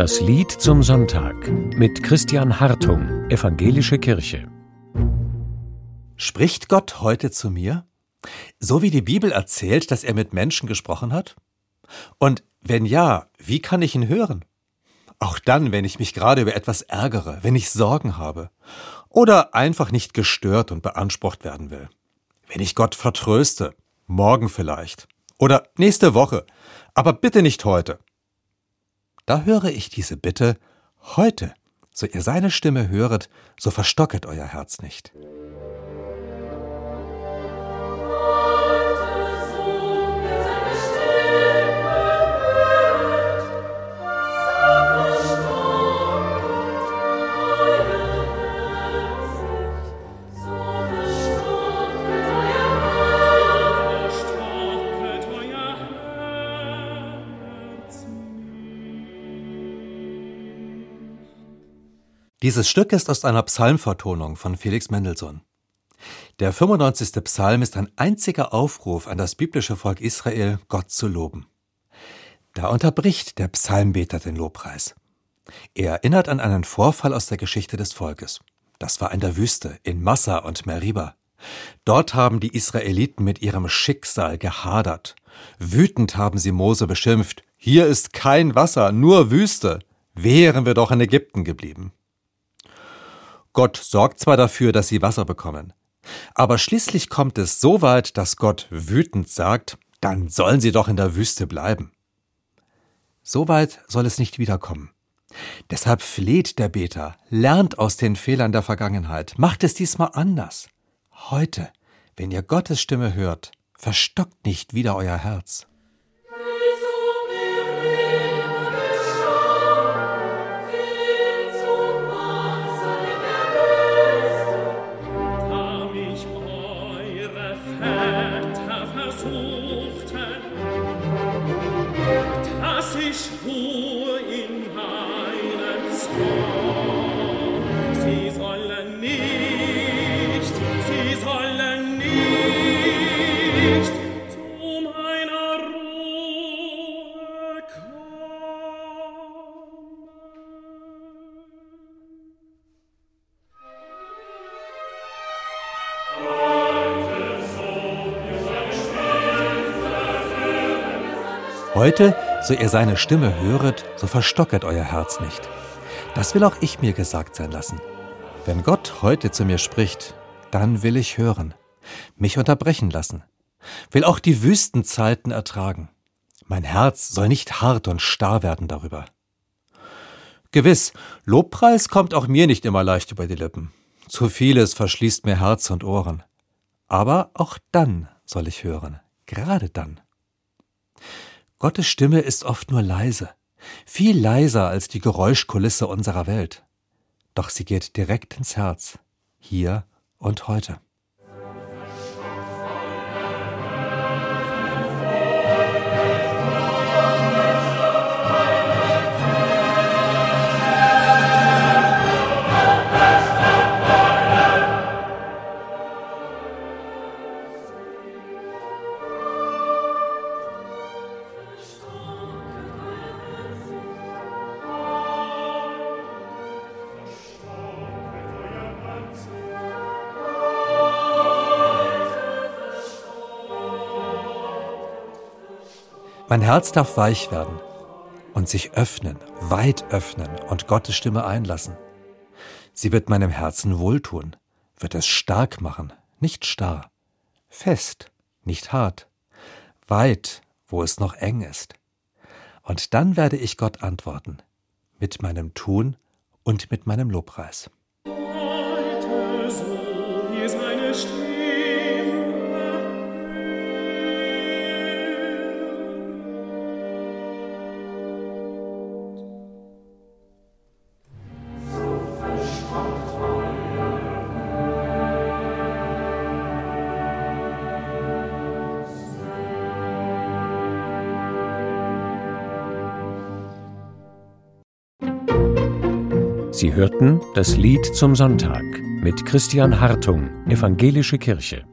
Das Lied zum Sonntag mit Christian Hartung, Evangelische Kirche. Spricht Gott heute zu mir? So wie die Bibel erzählt, dass er mit Menschen gesprochen hat? Und wenn ja, wie kann ich ihn hören? Auch dann, wenn ich mich gerade über etwas ärgere, wenn ich Sorgen habe oder einfach nicht gestört und beansprucht werden will. Wenn ich Gott vertröste, morgen vielleicht oder nächste Woche, aber bitte nicht heute. Da höre ich diese Bitte heute. So ihr seine Stimme höret, so verstocket euer Herz nicht. Dieses Stück ist aus einer Psalmvertonung von Felix Mendelssohn. Der 95. Psalm ist ein einziger Aufruf an das biblische Volk Israel, Gott zu loben. Da unterbricht der Psalmbeter den Lobpreis. Er erinnert an einen Vorfall aus der Geschichte des Volkes. Das war in der Wüste, in Massa und Meriba. Dort haben die Israeliten mit ihrem Schicksal gehadert. Wütend haben sie Mose beschimpft. Hier ist kein Wasser, nur Wüste. Wären wir doch in Ägypten geblieben. Gott sorgt zwar dafür, dass sie Wasser bekommen, aber schließlich kommt es so weit, dass Gott wütend sagt, dann sollen sie doch in der Wüste bleiben. So weit soll es nicht wiederkommen. Deshalb fleht der Beter, lernt aus den Fehlern der Vergangenheit, macht es diesmal anders. Heute, wenn ihr Gottes Stimme hört, verstockt nicht wieder euer Herz. versuchten, ich ruhe in meinem Zorn. Sie sollen nicht, sie sollen nicht zu meiner Ruhe kommen. Oh. Heute, so ihr seine Stimme höret, so verstocket euer Herz nicht. Das will auch ich mir gesagt sein lassen. Wenn Gott heute zu mir spricht, dann will ich hören, mich unterbrechen lassen, will auch die Wüstenzeiten ertragen. Mein Herz soll nicht hart und starr werden darüber. Gewiss, Lobpreis kommt auch mir nicht immer leicht über die Lippen. Zu vieles verschließt mir Herz und Ohren. Aber auch dann soll ich hören, gerade dann. Gottes Stimme ist oft nur leise, viel leiser als die Geräuschkulisse unserer Welt. Doch sie geht direkt ins Herz, hier und heute. Mein Herz darf weich werden und sich öffnen, weit öffnen und Gottes Stimme einlassen. Sie wird meinem Herzen wohltun, wird es stark machen, nicht starr, fest, nicht hart, weit, wo es noch eng ist. Und dann werde ich Gott antworten, mit meinem Tun und mit meinem Lobpreis. Heute so seine Stimme. Sie hörten das Lied zum Sonntag mit Christian Hartung, Evangelische Kirche.